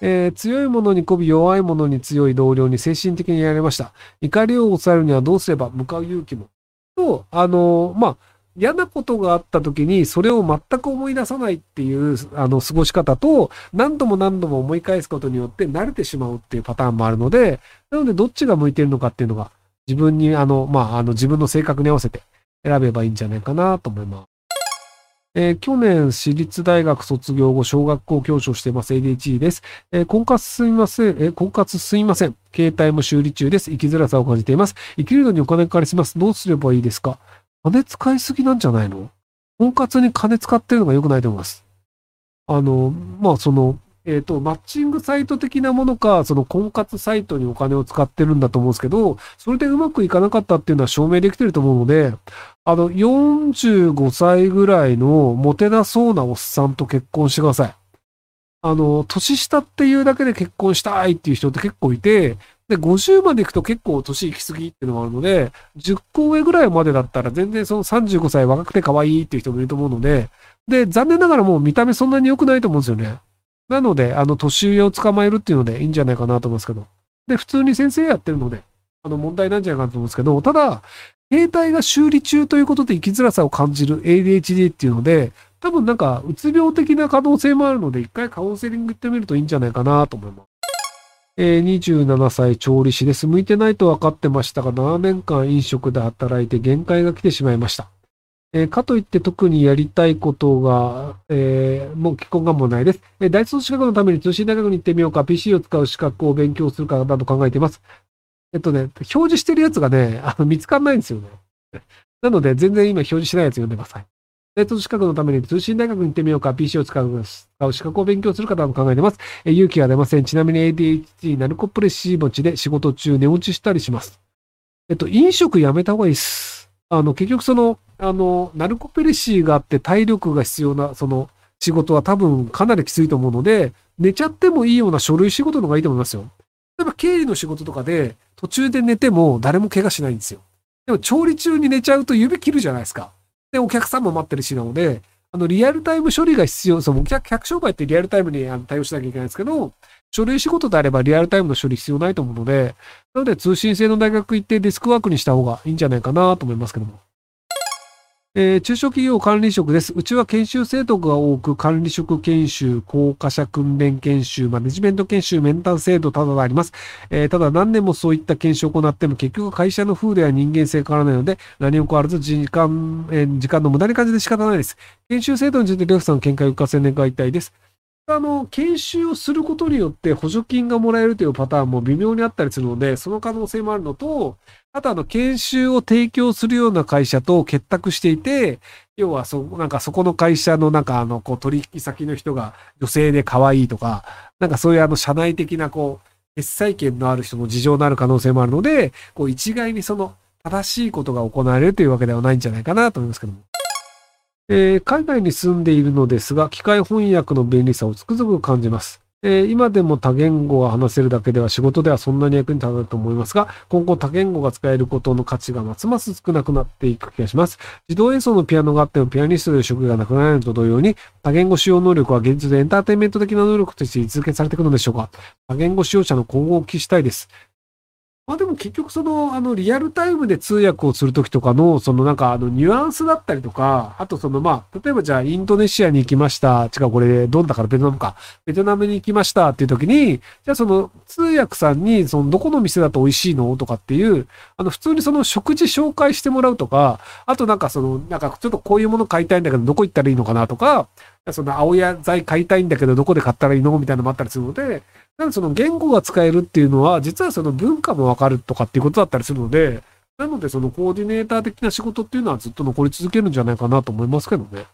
えー、強いものに媚び弱いものに強い同僚に精神的にやられました。怒りを抑えるにはどうすれば向かう勇気も。と、あのー、まあ、嫌なことがあった時にそれを全く思い出さないっていうあの過ごし方と何度も何度も思い返すことによって慣れてしまうっていうパターンもあるので、なのでどっちが向いてるのかっていうのが自分にあの、まあ、あの自分の性格に合わせて選べばいいんじゃないかなと思います。えー、去年、私立大学卒業後、小学校教師をしています ADHD です。えー、婚活すみません、えー、婚活すみません。携帯も修理中です。生きづらさを感じています。生きるのにお金かかります。どうすればいいですか？金使いすぎなんじゃないの？婚活に金使ってるのが良くないと思います。あの、まあ、その、えっ、ー、と、マッチングサイト的なものか、その婚活サイトにお金を使ってるんだと思うんですけど、それでうまくいかなかったっていうのは証明できてると思うので、あの、45歳ぐらいのモテなそうなおっさんと結婚してください。あの、年下っていうだけで結婚したいっていう人って結構いて、で、50まで行くと結構年行き過ぎっていうのもあるので、10個上ぐらいまでだったら全然その35歳若くて可愛いっていう人もいると思うので、で、残念ながらもう見た目そんなに良くないと思うんですよね。なので、あの、年上を捕まえるっていうのでいいんじゃないかなと思うんですけど。で、普通に先生やってるので、あの、問題なんじゃないかなと思うんですけど、ただ、携帯が修理中ということで生きづらさを感じる ADHD っていうので、多分なんか、うつ病的な可能性もあるので、一回カウンセリング行ってみるといいんじゃないかなと思います。えー、27歳調理師です。向いてないと分かってましたが、7年間飲食で働いて限界が来てしまいました。えー、かといって特にやりたいことが、えー、もう既婚願もないです。えー、大卒資格のために通信大学に行ってみようか、PC を使う資格を勉強するかなど考えています。えっとね、表示してるやつがね、あの見つかんないんですよね。なので、全然今表示しないやつ読んでください。大卒資格のために通信大学に行ってみようか、PC を使う資格を勉強する方も考えてます。え勇気が出ません。ちなみに ADHD、ナルコプレシー持ちで仕事中寝落ちしたりします。えっと、飲食やめた方がいいです。あの、結局その、あの、ナルコペレシーがあって体力が必要な、その、仕事は多分かなりきついと思うので、寝ちゃってもいいような書類仕事の方がいいと思いますよ。例えば経理の仕事とかで途中で寝ても誰も怪我しないんですよ。でも調理中に寝ちゃうと指切るじゃないですか。で、お客さんも待ってるしなので、あの、リアルタイム処理が必要、その、客、客商売ってリアルタイムに対応しなきゃいけないんですけど、書類仕事であればリアルタイムの処理必要ないと思うので、なので通信制の大学行ってデスクワークにした方がいいんじゃないかなと思いますけども。えー、中小企業管理職です。うちは研修制度が多く、管理職研修、高架者訓練研修、マネジメント研修、メンタル制度ただであります。えー、ただ何年もそういった研修を行っても結局会社の風土や人間性変わらないので、何も変わらず時間、えー、時間の無駄に感じて仕方ないです。研修制度について、りょうさんの見解を伺わせ願いたいです。あの、研修をすることによって補助金がもらえるというパターンも微妙にあったりするので、その可能性もあるのと、あとあの、研修を提供するような会社と結託していて、要はそ、なんかそこの会社のなんかあの、こう取引先の人が女性で可愛いとか、なんかそういうあの、社内的なこう、決済権のある人の事情のある可能性もあるので、こう一概にその、正しいことが行われるというわけではないんじゃないかなと思いますけども。えー、海外に住んでいるのですが、機械翻訳の便利さをつくづく感じます。えー、今でも多言語が話せるだけでは仕事ではそんなに役に立たないと思いますが、今後多言語が使えることの価値がますます少なくなっていく気がします。自動演奏のピアノがあってもピアニストという職がなくならないのと同様に、多言語使用能力は現実でエンターテインメント的な能力として位置づけされていくのでしょうか。多言語使用者の今後を期したいです。まあでも結局その、あの、リアルタイムで通訳をするときとかの、そのなんかあの、ニュアンスだったりとか、あとそのまあ、例えばじゃあインドネシアに行きました。違う、これ、どんだからベトナムか。ベトナムに行きましたっていうときに、じゃあその通訳さんに、そのどこの店だと美味しいの？とかっていう、あの、普通にその食事紹介してもらうとか、あとなんかその、なんかちょっとこういうもの買いたいんだけど、どこ行ったらいいのかな？とか、その青野菜買いたいんだけど、どこで買ったらいいのみたいなのもあったりするので、なんその言語が使えるっていうのは、実はその文化もわかるとかっていうことだったりするので、なのでそのコーディネーター的な仕事っていうのはずっと残り続けるんじゃないかなと思いますけどね。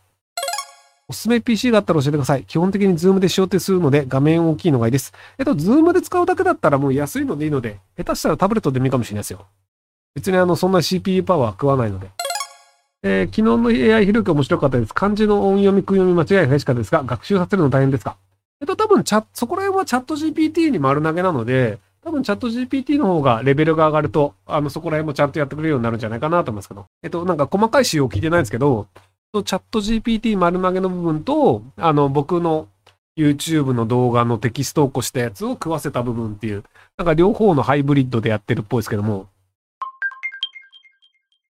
おすすめ PC があったら教えてください。基本的に Zoom で使用ってするので画面大きいのがいいです。えっと、Zoom で使うだけだったらもう安いのでいいので、下手したらタブレットでもいいかもしれないですよ。別にあの、そんな CPU パワー食わないので。えー、昨日の AI ひろき面白かったです。漢字の音読み、訓読み間違いが激しかですが、学習させるの大変ですか？えっと、多分チャ、そこら辺はチャット GPT に丸投げなので、多分チャット GPT の方がレベルが上がると、あの、そこら辺もちゃんとやってくれるようになるんじゃないかなと思いますけど。えっと、なんか細かい仕様聞いてないんですけど、チャット GPT 丸投げの部分と、あの、僕の YouTube の動画のテキストを起こしたやつを食わせた部分っていう、なんか両方のハイブリッドでやってるっぽいですけども、